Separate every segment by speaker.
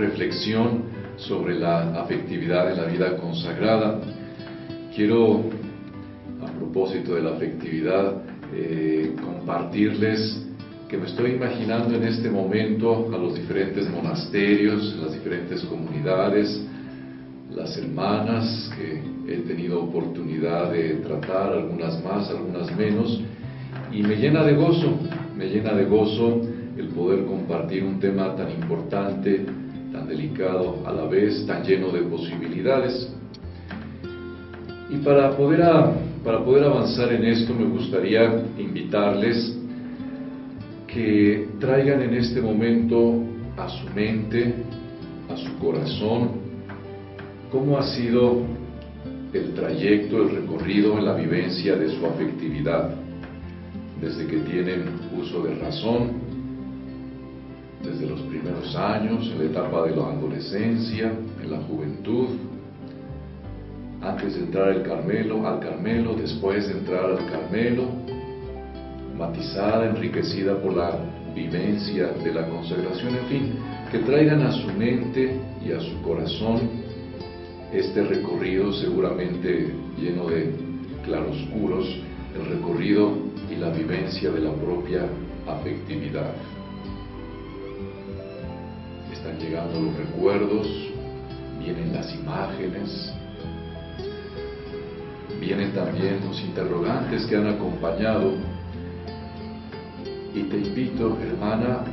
Speaker 1: Reflexión sobre la afectividad en la vida consagrada. Quiero, a propósito de la afectividad, eh, compartirles que me estoy imaginando en este momento a los diferentes monasterios, las diferentes comunidades, las hermanas que he tenido oportunidad de tratar, algunas más, algunas menos, y me llena de gozo, me llena de gozo el poder compartir un tema tan importante, tan delicado a la vez, tan lleno de posibilidades. Y para poder, para poder avanzar en esto me gustaría invitarles que traigan en este momento a su mente, a su corazón, cómo ha sido el trayecto, el recorrido en la vivencia de su afectividad, desde que tienen uso de razón, desde los primeros años, en la etapa de la adolescencia, en la juventud, antes de entrar al Carmelo, al Carmelo, después de entrar al Carmelo, matizada, enriquecida por la vivencia de la consagración, en fin, que traigan a su mente y a su corazón este recorrido seguramente lleno de claroscuros, el recorrido y la vivencia de la propia afectividad. Están llegando los recuerdos, vienen las imágenes, vienen también los interrogantes que han acompañado y te invito, hermana,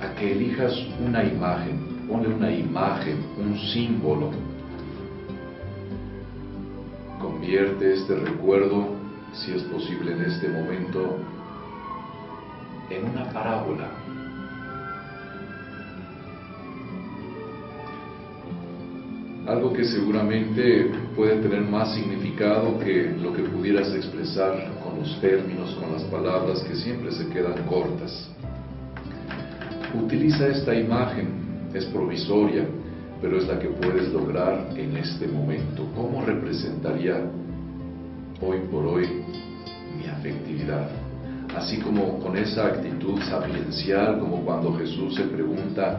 Speaker 1: a que elijas una imagen, ponle una imagen, un símbolo. Convierte este recuerdo, si es posible en este momento, en una parábola. Algo que seguramente puede tener más significado que lo que pudieras expresar con los términos, con las palabras que siempre se quedan cortas. Utiliza esta imagen, es provisoria, pero es la que puedes lograr en este momento. ¿Cómo representaría hoy por hoy mi afectividad? Así como con esa actitud sapiencial, como cuando Jesús se pregunta,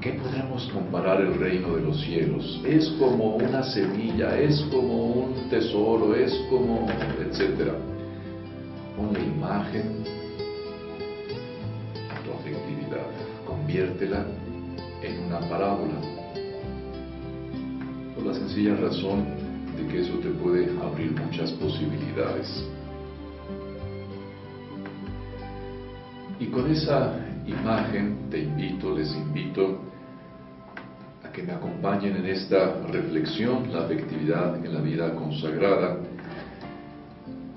Speaker 1: ¿con qué podremos comparar el reino de los cielos? Es como una semilla, es como un tesoro, es como. Pon la imagen tu afectividad, conviértela en una parábola por la sencilla razón de que eso te puede abrir muchas posibilidades. Y con esa imagen te invito, les invito a que me acompañen en esta reflexión, la afectividad en la vida consagrada,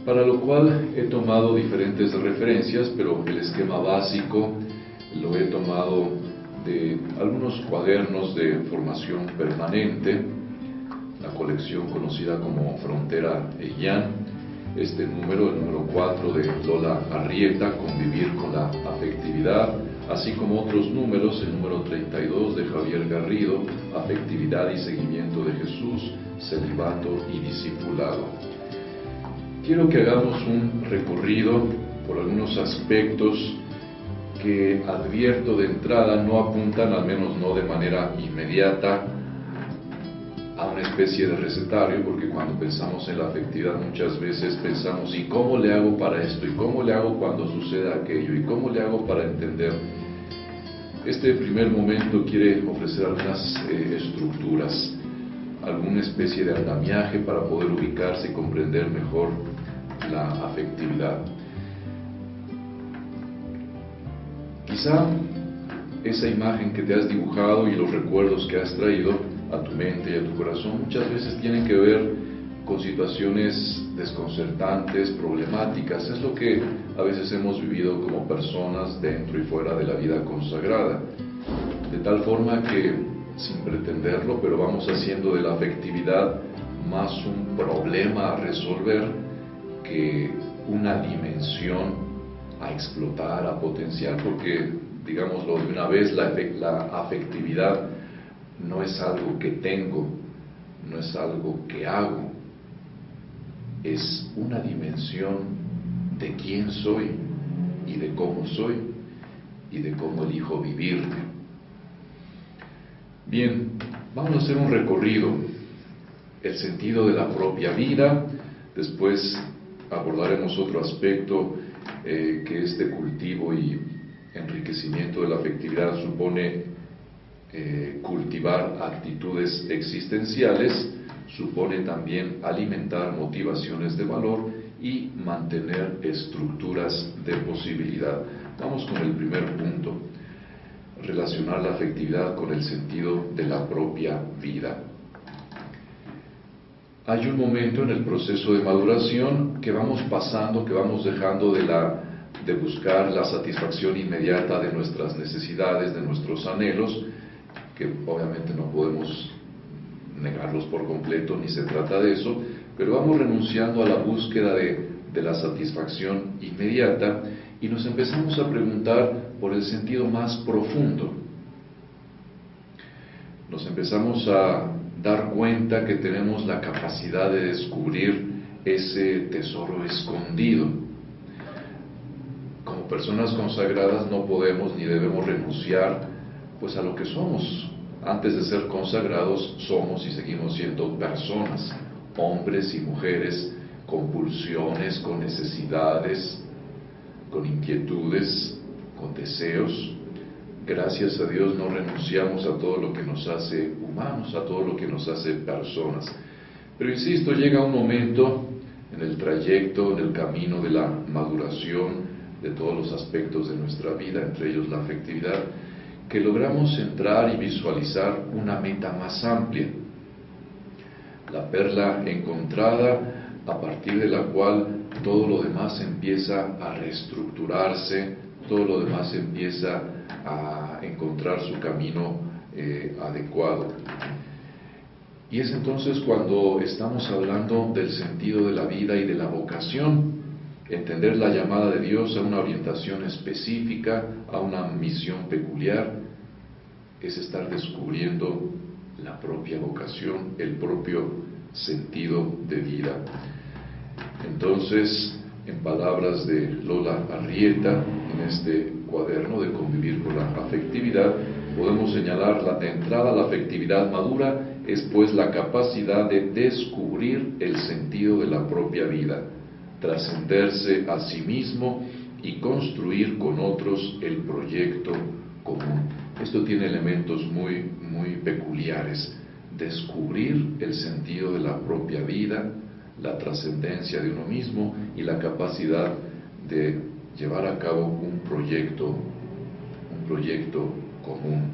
Speaker 1: para lo cual he tomado diferentes referencias, pero el esquema básico lo he tomado de algunos cuadernos de formación permanente, la colección conocida como Frontera Eyan, este número, el número 4 de Lola Arrieta, Convivir con la Afectividad, así como otros números, el número 32 de Javier Garrido, Afectividad y Seguimiento de Jesús, Celibato y Discipulado. Quiero que hagamos un recorrido por algunos aspectos que advierto de entrada no apuntan, al menos no de manera inmediata, a una especie de recetario, porque cuando pensamos en la afectividad muchas veces pensamos, ¿y cómo le hago para esto? ¿Y cómo le hago cuando suceda aquello? ¿Y cómo le hago para entender? Este primer momento quiere ofrecer algunas eh, estructuras. alguna especie de andamiaje para poder ubicarse y comprender mejor la afectividad. Quizá esa imagen que te has dibujado y los recuerdos que has traído a tu mente y a tu corazón muchas veces tienen que ver con situaciones desconcertantes, problemáticas. Es lo que a veces hemos vivido como personas dentro y fuera de la vida consagrada. De tal forma que, sin pretenderlo, pero vamos haciendo de la afectividad más un problema a resolver que una dimensión a explotar, a potenciar, porque, digámoslo de una vez, la, afectividad no es algo que tengo, no es algo que hago, es una dimensión de quién soy y de cómo soy y de cómo elijo vivir. Bien, vamos a hacer un recorrido, el sentido de la propia vida, después abordaremos otro aspecto eh, que este cultivo y enriquecimiento de la afectividad supone eh, cultivar actitudes existenciales, supone también alimentar motivaciones de valor y mantener estructuras de posibilidad. Vamos con el primer punto, relacionar la afectividad con el sentido de la propia vida. Hay un momento en el proceso de maduración que vamos pasando, que vamos dejando de, la, de buscar la satisfacción inmediata de nuestras necesidades, de nuestros anhelos, que obviamente no podemos negarlos por completo, ni se trata de eso, pero vamos renunciando a la búsqueda de, de la satisfacción inmediata y nos empezamos a preguntar por el sentido más profundo. Nos empezamos a dar cuenta que tenemos la capacidad de descubrir ese tesoro escondido. Como personas consagradas no podemos ni debemos renunciar pues a lo que somos, antes de ser consagrados, somos y seguimos siendo personas, hombres y mujeres, con pulsiones, con necesidades, con inquietudes, con deseos. Gracias a Dios no renunciamos a todo lo que nos hace humanos, a todo lo que nos hace personas. Pero insisto, llega un momento en el trayecto, en el camino de la maduración de todos los aspectos de nuestra vida, entre ellos la afectividad, que logramos centrar y visualizar una meta más amplia, la perla encontrada a partir de la cual todo lo demás empieza a reestructurarse, todo lo demás empieza a encontrar su camino eh, adecuado. Y es entonces cuando estamos hablando del sentido de la vida y de la vocación, entender la llamada de Dios a una orientación específica, a una misión peculiar, es estar descubriendo la propia vocación, el propio sentido de vida. Entonces, en palabras de Lola Arrieta, en este cuaderno de convivir con la afectividad, podemos señalar la entrada a la afectividad madura es pues la capacidad de descubrir el sentido de la propia vida, trascenderse a sí mismo y construir con otros el proyecto común. Esto tiene elementos muy, muy peculiares. Descubrir el sentido de la propia vida, la trascendencia de uno mismo y la capacidad de llevar a cabo un proyecto, un proyecto común.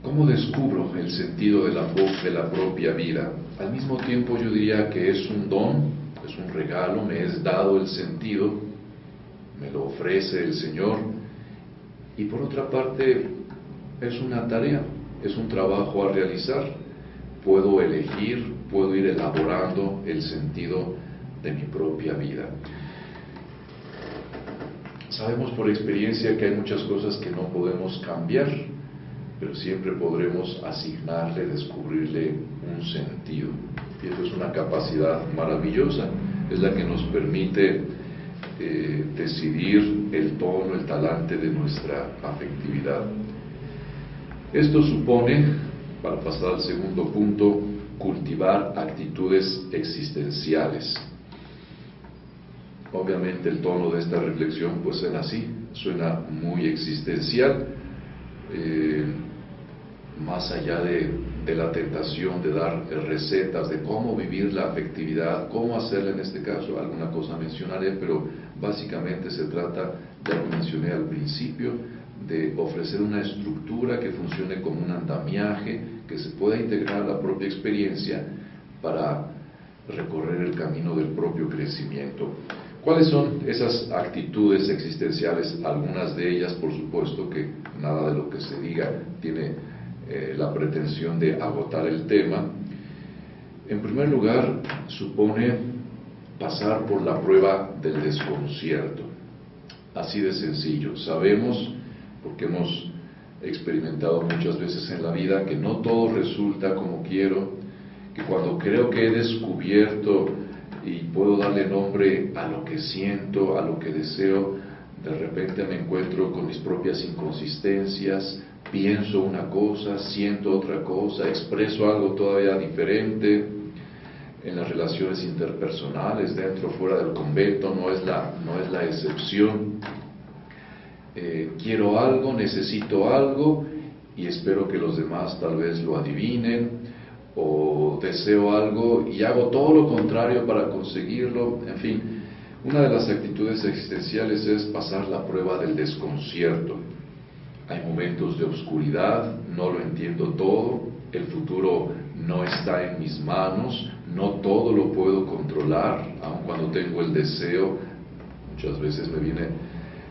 Speaker 1: ¿Cómo descubro el sentido de la, de la propia vida? Al mismo tiempo yo diría que es un don, es un regalo, me es dado el sentido, me lo ofrece el Señor. Y por otra parte, es una tarea, es un trabajo a realizar. Puedo elegir, puedo ir elaborando el sentido de mi propia vida. Sabemos por experiencia que hay muchas cosas que no podemos cambiar, pero siempre podremos asignarle, descubrirle un sentido. Y eso es una capacidad maravillosa, es la que nos permite eh, decidir el tono, el talante de nuestra afectividad. Esto supone, para pasar al segundo punto, cultivar actitudes existenciales. Obviamente el tono de esta reflexión pues suena así, suena muy existencial. Eh, más allá de, de la tentación de dar recetas de cómo vivir la afectividad, cómo hacerla en este caso, alguna cosa mencionaré, pero básicamente se trata, ya lo mencioné al principio, de ofrecer una estructura que funcione como un andamiaje, que se pueda integrar a la propia experiencia para recorrer el camino del propio crecimiento. ¿Cuáles son esas actitudes existenciales? Algunas de ellas, por supuesto, que nada de lo que se diga tiene eh, la pretensión de agotar el tema. En primer lugar, supone pasar por la prueba del desconcierto. Así de sencillo. Sabemos, porque hemos experimentado muchas veces en la vida, que no todo resulta como quiero, que cuando creo que he descubierto y puedo darle nombre a lo que siento, a lo que deseo, de repente me encuentro con mis propias inconsistencias, pienso una cosa, siento otra cosa, expreso algo todavía diferente. En las relaciones interpersonales, dentro o fuera del convento, no es la, no es la excepción. Eh, quiero algo, necesito algo y espero que los demás tal vez lo adivinen o deseo algo y hago todo lo contrario para conseguirlo, en fin, una de las actitudes existenciales es pasar la prueba del desconcierto. Hay momentos de oscuridad, no lo entiendo todo, el futuro no está en mis manos, no todo lo puedo controlar, aun cuando tengo el deseo, muchas veces me viene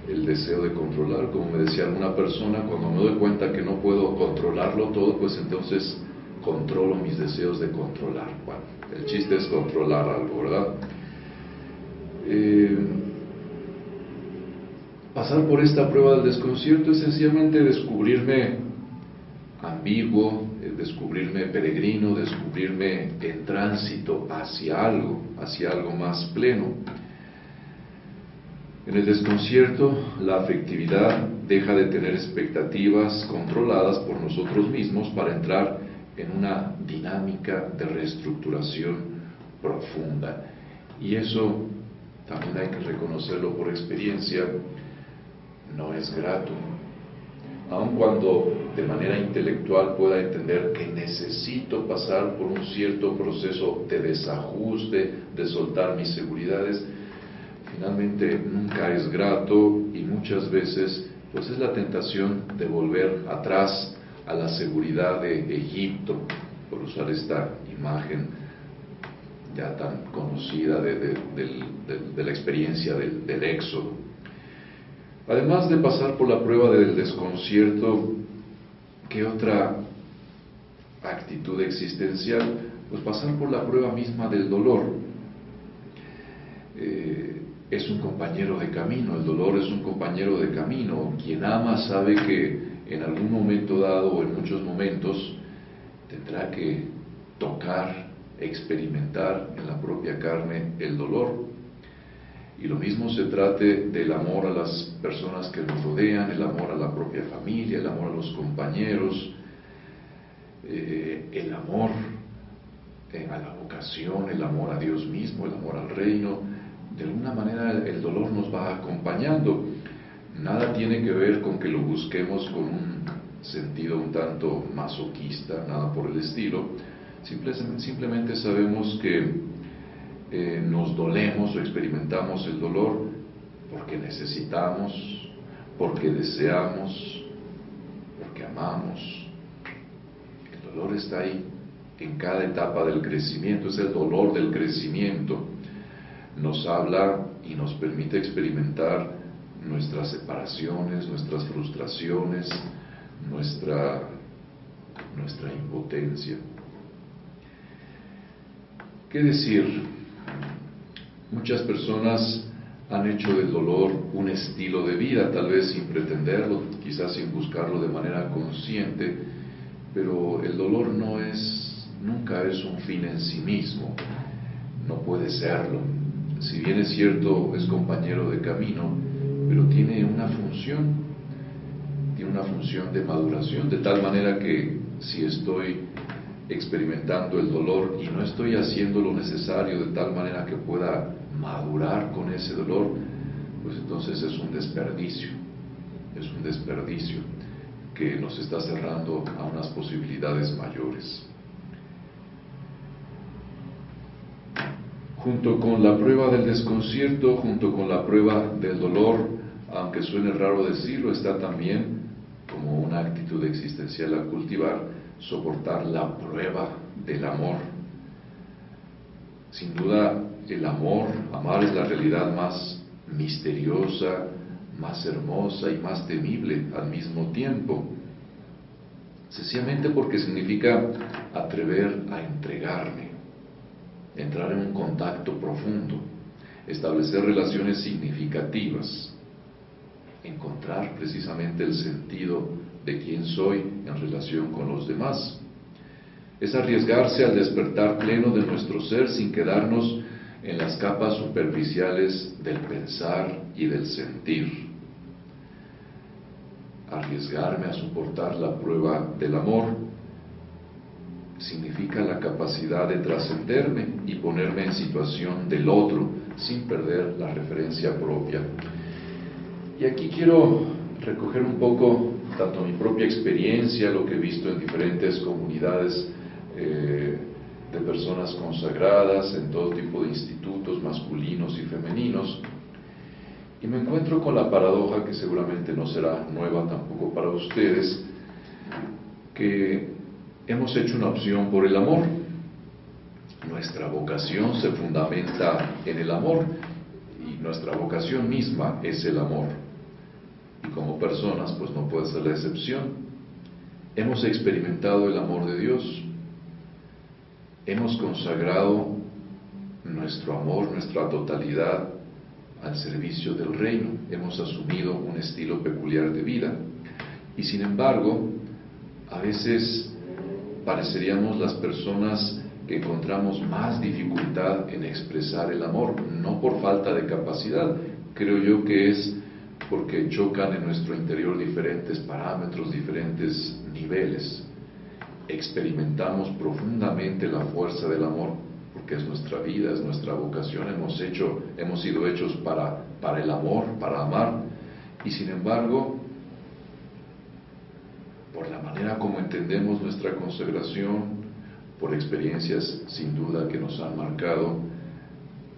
Speaker 1: el deseo de controlar, como me decía alguna persona, cuando me doy cuenta que no puedo controlarlo todo, pues entonces controlo mis deseos de controlar. Bueno, el chiste es controlar algo, ¿verdad? Eh, pasar por esta prueba del desconcierto es sencillamente descubrirme ambiguo, eh, descubrirme peregrino, descubrirme en tránsito hacia algo, hacia algo más pleno. En el desconcierto, la afectividad deja de tener expectativas controladas por nosotros mismos para entrar en una dinámica de reestructuración profunda. Y eso también hay que reconocerlo por experiencia, no es grato. Aun cuando de manera intelectual pueda entender que necesito pasar por un cierto proceso de desajuste, de soltar mis seguridades, finalmente nunca es grato y muchas veces pues es la tentación de volver atrás a la seguridad de Egipto, por usar esta imagen ya tan conocida de, la experiencia del, del éxodo. Además de pasar por la prueba del desconcierto, ¿qué otra actitud existencial? Pues pasar por la prueba misma del dolor. Eh, es un compañero de camino, el dolor es un compañero de camino. Quien ama sabe que en algún momento dado o en muchos momentos tendrá que tocar, experimentar en la propia carne el dolor. Y lo mismo se trate del amor a las personas que nos rodean, el amor a la propia familia, el amor a los compañeros, eh, el amor eh, a la vocación, el amor a Dios mismo, el amor al reino. De alguna manera el dolor nos va acompañando. Nada tiene que ver con que lo busquemos con un sentido un tanto masoquista, nada por el estilo. simplemente sabemos que eh, nos dolemos o experimentamos el dolor porque necesitamos, porque deseamos, porque amamos. El dolor está ahí en cada etapa del crecimiento, es el dolor del crecimiento. Nos habla y nos permite experimentar nuestras separaciones, nuestras frustraciones, nuestra, nuestra impotencia. ¿Qué decir? Muchas personas han hecho del dolor un estilo de vida, tal vez sin pretenderlo, quizás sin buscarlo de manera consciente, pero el dolor no es, nunca es un fin en sí mismo, no puede serlo. Si bien es cierto, es compañero de camino, pero tiene una función, tiene una función de maduración, de tal manera que si estoy experimentando el dolor y no estoy haciendo lo necesario de tal manera que pueda madurar con ese dolor, pues entonces es un desperdicio, es un desperdicio. que nos está cerrando a unas posibilidades mayores. Junto con la prueba del desconcierto, junto con la prueba del dolor, aunque suene raro decirlo, está también como una actitud existencial a cultivar, soportar la prueba del amor. Sin duda, el amor, amar es la realidad más misteriosa, más hermosa y más temible al mismo tiempo. Sencillamente porque significa atrever a entregarme, entrar en un contacto profundo, establecer relaciones significativas, encontrar precisamente el sentido de quién soy en relación con los demás. Es arriesgarse al despertar pleno de nuestro ser sin quedarnos en las capas superficiales del pensar y del sentir. Arriesgarme a soportar la prueba del amor significa la capacidad de trascenderme y ponerme en situación del otro sin perder la referencia propia. Y aquí quiero recoger un poco tanto mi propia experiencia, lo que he visto en diferentes comunidades eh, de personas consagradas, en todo tipo de institutos masculinos y femeninos, y me encuentro con la paradoja que seguramente no será nueva tampoco para ustedes, que hemos hecho una opción por el amor. Nuestra vocación se fundamenta en el amor y nuestra vocación misma es el amor. Y como personas, pues no puede ser la excepción. Hemos experimentado el amor de Dios. Hemos consagrado nuestro amor, nuestra totalidad al servicio del reino. Hemos asumido un estilo peculiar de vida. Y sin embargo, a veces pareceríamos las personas que encontramos más dificultad en expresar el amor, no por falta de capacidad, creo yo que es porque chocan en nuestro interior diferentes parámetros, diferentes niveles. Experimentamos profundamente la fuerza del amor, porque es nuestra vida, es nuestra vocación, hemos, hecho, hemos sido hechos para, para el amor, para amar, y sin embargo, por la manera como entendemos nuestra consagración, por experiencias sin duda que nos han marcado,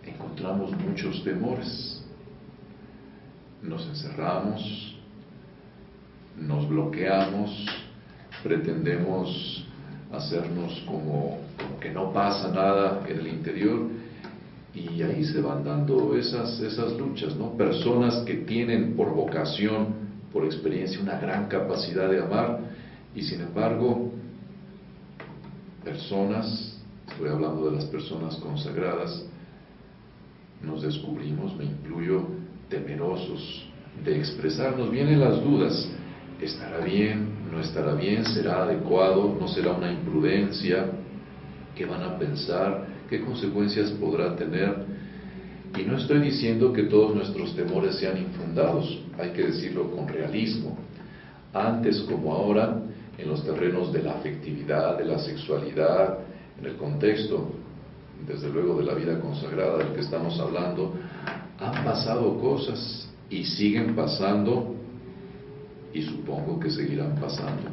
Speaker 1: encontramos muchos temores. Nos encerramos, nos bloqueamos, pretendemos hacernos como, que no pasa nada en el interior y ahí se van dando esas, esas luchas, ¿no? Personas que tienen por vocación, por experiencia, una gran capacidad de amar y sin embargo, personas, estoy hablando de las personas consagradas, nos descubrimos, me incluyo, temerosos de expresarnos. Vienen las dudas, ¿estará bien? ¿No estará bien? ¿Será adecuado? ¿No será una imprudencia? ¿Qué van a pensar? ¿Qué consecuencias podrá tener? Y no estoy diciendo que todos nuestros temores sean infundados, hay que decirlo con realismo. Antes como ahora, en los terrenos de la afectividad, de la sexualidad, en el contexto, desde luego, de la vida consagrada del que estamos hablando, han pasado cosas y siguen pasando y supongo que seguirán pasando.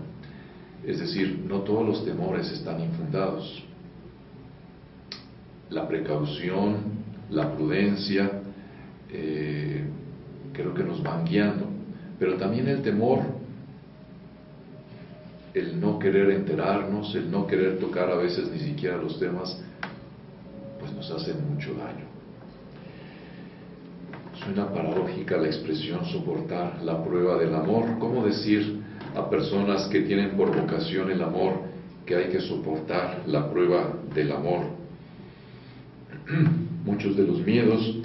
Speaker 1: Es decir, no todos los temores están infundados. La precaución, la prudencia, eh, creo que nos van guiando, pero también el temor el no querer enterarnos, el no querer tocar a veces ni siquiera los temas, pues nos hace mucho daño. Suena paradójica la expresión soportar la prueba del amor. ¿Cómo decir a personas que tienen por vocación el amor que hay que soportar la prueba del amor? Muchos de los miedos,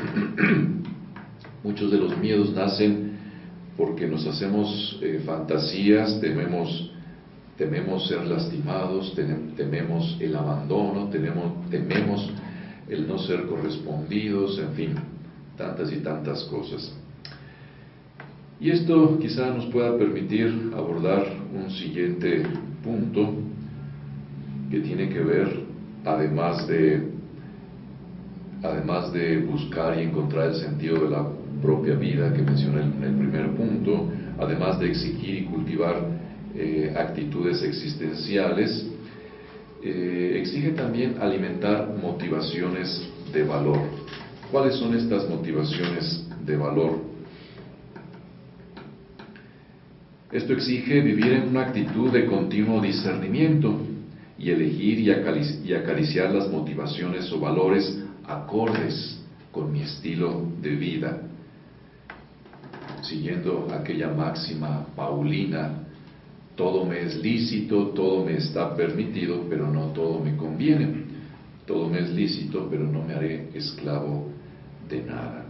Speaker 1: muchos de los miedos nacen porque nos hacemos eh, fantasías, tememos tememos ser lastimados, tememos el abandono, tememos el no ser correspondidos, en fin, tantas y tantas cosas. Y esto quizá nos pueda permitir abordar un siguiente punto que tiene que ver, además de, además de buscar y encontrar el sentido de la propia vida que mencioné en el primer punto, además de exigir y cultivar eh, actitudes existenciales, eh, exige también alimentar motivaciones de valor. ¿Cuáles son estas motivaciones de valor? Esto exige vivir en una actitud de continuo discernimiento y elegir y acariciar las motivaciones o valores acordes con mi estilo de vida, siguiendo aquella máxima paulina, todo me es lícito, todo me está permitido, pero no todo me conviene, todo me es lícito, pero no me haré esclavo de nada.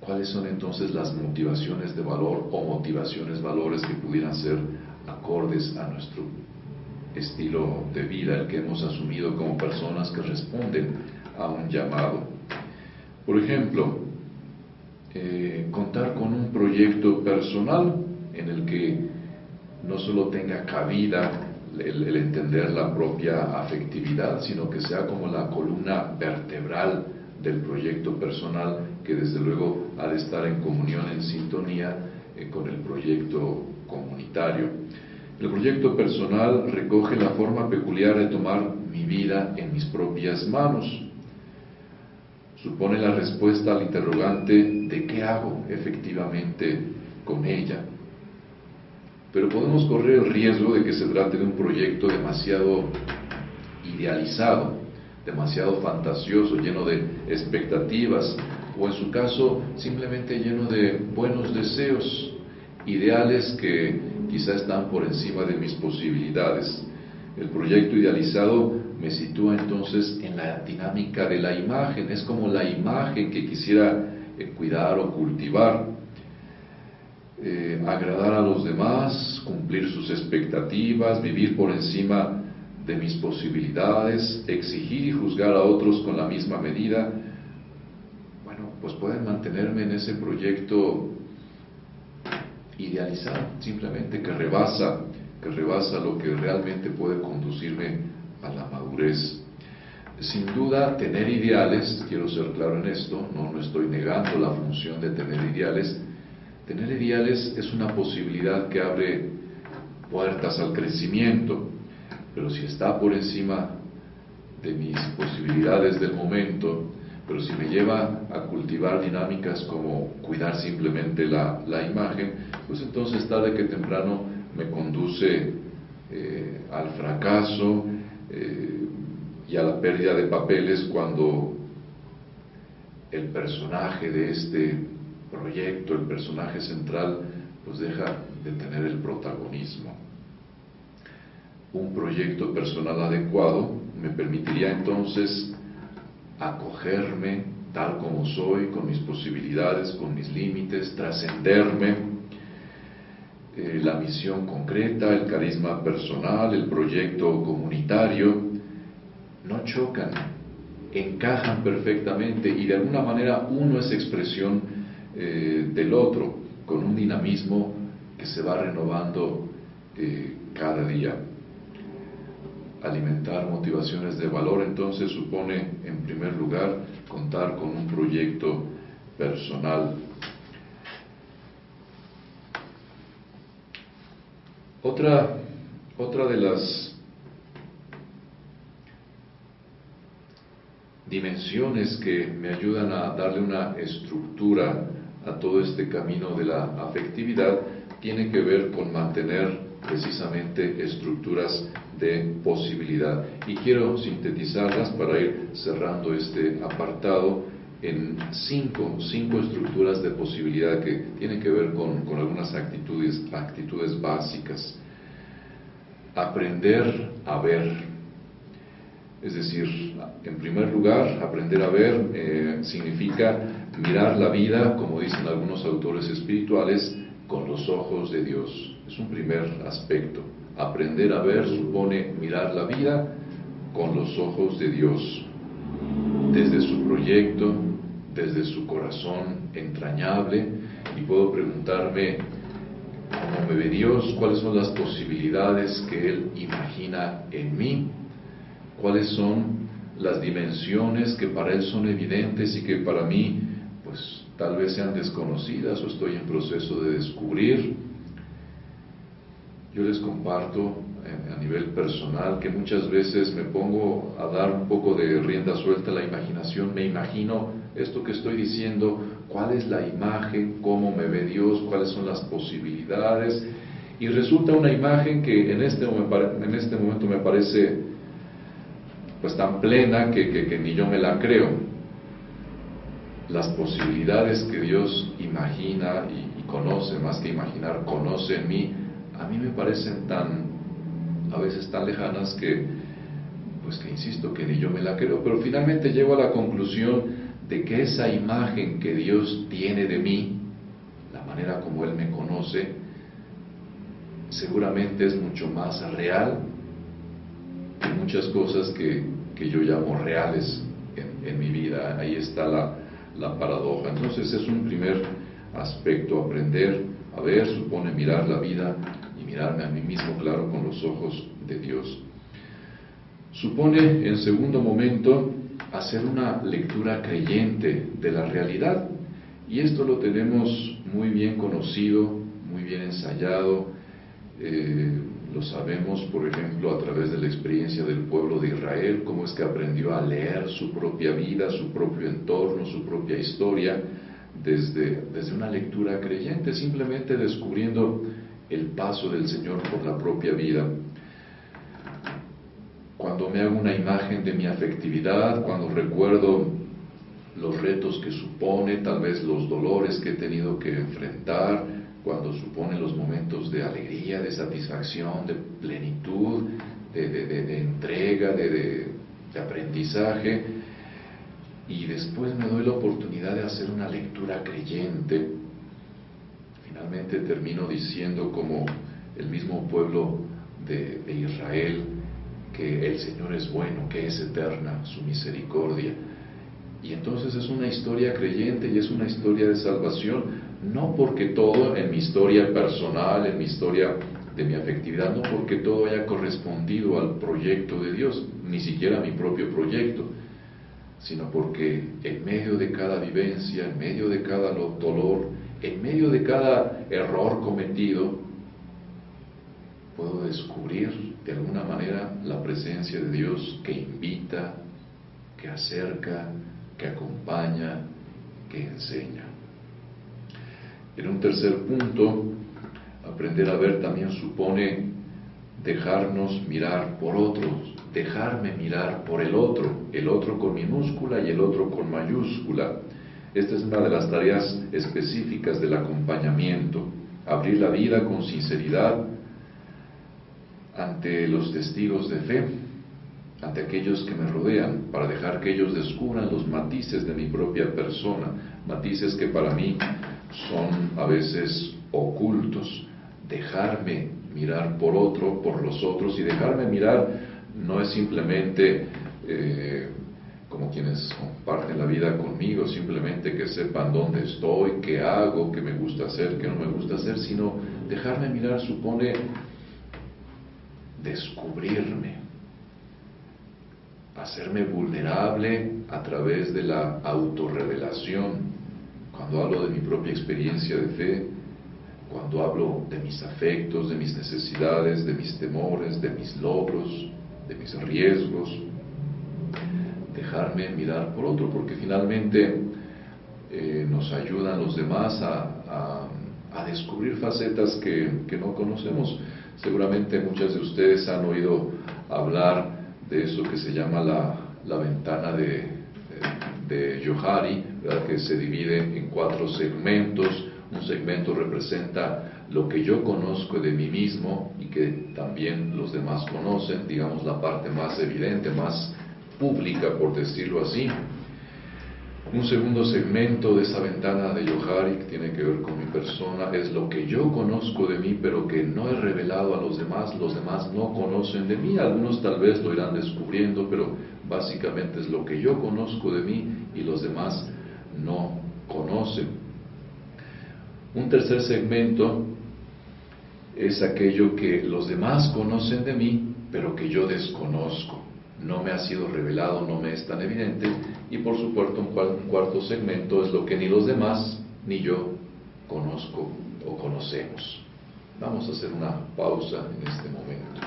Speaker 1: ¿Cuáles son entonces las motivaciones de valor o motivaciones valores que pudieran ser acordes a nuestro estilo de vida, el que hemos asumido como personas que responden a un llamado? Por ejemplo, eh, contar con un proyecto personal en el que no solo tenga cabida el, el, entender la propia afectividad, sino que sea como la columna vertebral del proyecto personal que desde luego ha de estar en comunión, en sintonía eh, con el proyecto comunitario. El proyecto personal recoge la forma peculiar de tomar mi vida en mis propias manos. Supone la respuesta al interrogante de qué hago efectivamente con ella. Pero podemos correr el riesgo de que se trate de un proyecto demasiado idealizado, demasiado fantasioso, lleno de expectativas, o en su caso simplemente lleno de buenos deseos, ideales que quizá están por encima de mis posibilidades. El proyecto idealizado me sitúa entonces en la dinámica de la imagen, es como la imagen que quisiera eh, cuidar o cultivar, eh, agradar a los demás, cumplir sus expectativas, vivir por encima de mis posibilidades, exigir y juzgar a otros con la misma medida, bueno, pues pueden mantenerme en ese proyecto idealizado, simplemente que rebasa, que rebasa lo que realmente puede conducirme a la madurez. Sin duda, tener ideales, quiero ser claro en esto, no, no estoy negando la función de tener ideales, tener ideales es una posibilidad que abre puertas al crecimiento, pero si está por encima de mis posibilidades del momento, pero si me lleva a cultivar dinámicas como cuidar simplemente la, imagen, pues entonces tarde que temprano me conduce eh, al fracaso eh, y a la pérdida de papeles cuando el personaje de este proyecto, el personaje central, pues deja de tener el protagonismo un proyecto personal adecuado me permitiría entonces acogerme tal como soy, con mis posibilidades, con mis límites, trascenderme, eh, la misión concreta, el carisma personal, el proyecto comunitario, no chocan, encajan perfectamente y de alguna manera uno es expresión eh, del otro, con un dinamismo que se va renovando eh, cada día alimentar motivaciones de valor, entonces supone, en primer lugar, contar con un proyecto personal. Otra, otra de las dimensiones que me ayudan a darle una estructura a todo este camino de la afectividad tiene que ver con mantener precisamente estructuras posibilidad. Y quiero sintetizarlas para ir cerrando este apartado en cinco, cinco estructuras de posibilidad que tienen que ver con, con algunas actitudes, actitudes básicas. Aprender a ver. Es decir, en primer lugar, aprender a ver eh, significa mirar la vida, como dicen algunos autores espirituales, con los ojos de Dios. Es un primer aspecto. Aprender a ver supone mirar la vida con los ojos de Dios, desde su proyecto, desde su corazón entrañable, y puedo preguntarme, ¿cómo me ve Dios? ¿Cuáles son las posibilidades que Él imagina en mí? ¿Cuáles son las dimensiones que para Él son evidentes y que para mí, pues tal vez sean desconocidas o estoy en proceso de descubrir? Yo les comparto a nivel personal que muchas veces me pongo a dar un poco de rienda suelta a la imaginación, me imagino esto que estoy diciendo, cuál es la imagen, cómo me ve Dios, cuáles son las posibilidades, y resulta una imagen que en este, en este momento me parece pues tan plena que, ni yo me la creo. Las posibilidades que Dios imagina y, y conoce, más que imaginar, conoce en mí, a mí me parecen tan, a veces tan lejanas que, pues que insisto, que ni yo me la creo, pero finalmente llego a la conclusión de que esa imagen que Dios tiene de mí, la manera como Él me conoce, seguramente es mucho más real que muchas cosas que, yo llamo reales en, mi vida. Ahí está la, la paradoja. Entonces es un primer aspecto, aprender a ver, supone mirar la vida mirarme a mí mismo, claro, con los ojos de Dios. Supone, en segundo momento, hacer una lectura creyente de la realidad. Y esto lo tenemos muy bien conocido, muy bien ensayado. Eh, lo sabemos, por ejemplo, a través de la experiencia del pueblo de Israel, cómo es que aprendió a leer su propia vida, su propio entorno, su propia historia, desde, desde una lectura creyente, simplemente descubriendo el paso del Señor por la propia vida. Cuando me hago una imagen de mi afectividad, cuando recuerdo los retos que supone, tal vez los dolores que he tenido que enfrentar, cuando supone los momentos de alegría, de satisfacción, de plenitud, de, entrega, de aprendizaje, y después me doy la oportunidad de hacer una lectura creyente, finalmente termino diciendo como el mismo pueblo de, Israel, que el Señor es bueno, que es eterna su misericordia. Y entonces es una historia creyente y es una historia de salvación, no porque todo en mi historia personal, en mi historia de mi afectividad, no porque todo haya correspondido al proyecto de Dios, ni siquiera a mi propio proyecto, sino porque en medio de cada vivencia, en medio de cada dolor, en medio de cada error cometido, puedo descubrir de alguna manera la presencia de Dios que invita, que acerca, que acompaña, que enseña. En un tercer punto, aprender a ver también supone dejarnos mirar por otros, dejarme mirar por el otro, el otro con minúscula y el otro con mayúscula. Esta es una de las tareas específicas del acompañamiento, abrir la vida con sinceridad ante los testigos de fe, ante aquellos que me rodean, para dejar que ellos descubran los matices de mi propia persona, matices que para mí son a veces ocultos, dejarme mirar por otro, por los otros, y dejarme mirar no es simplemente eh, como quienes comparten la vida conmigo, simplemente que sepan dónde estoy, qué hago, qué me gusta hacer, qué no me gusta hacer, sino dejarme mirar supone descubrirme, hacerme vulnerable a través de la autorrevelación. Cuando hablo de mi propia experiencia de fe, cuando hablo de mis afectos, de mis necesidades, de mis temores, de mis logros, de mis riesgos, dejarme mirar por otro, porque finalmente eh, nos ayudan los demás a, descubrir facetas que, que no conocemos. Seguramente muchas de ustedes han oído hablar de eso que se llama la, ventana de, de, Johari, que se divide en cuatro segmentos. Un segmento representa lo que yo conozco de mí mismo y que también los demás conocen, digamos la parte más evidente, más pública, por decirlo así. Un segundo segmento de esa ventana de Yohari que tiene que ver con mi persona es lo que yo conozco de mí, pero que no he revelado a los demás. Los demás no conocen de mí. Algunos tal vez lo irán descubriendo, pero básicamente es lo que yo conozco de mí y los demás no conocen. Un tercer segmento es aquello que los demás conocen de mí, pero que yo desconozco no me ha sido revelado, no me es tan evidente. Y por supuesto un cuarto segmento es lo que ni los demás ni yo conozco o conocemos. Vamos a hacer una pausa en este momento.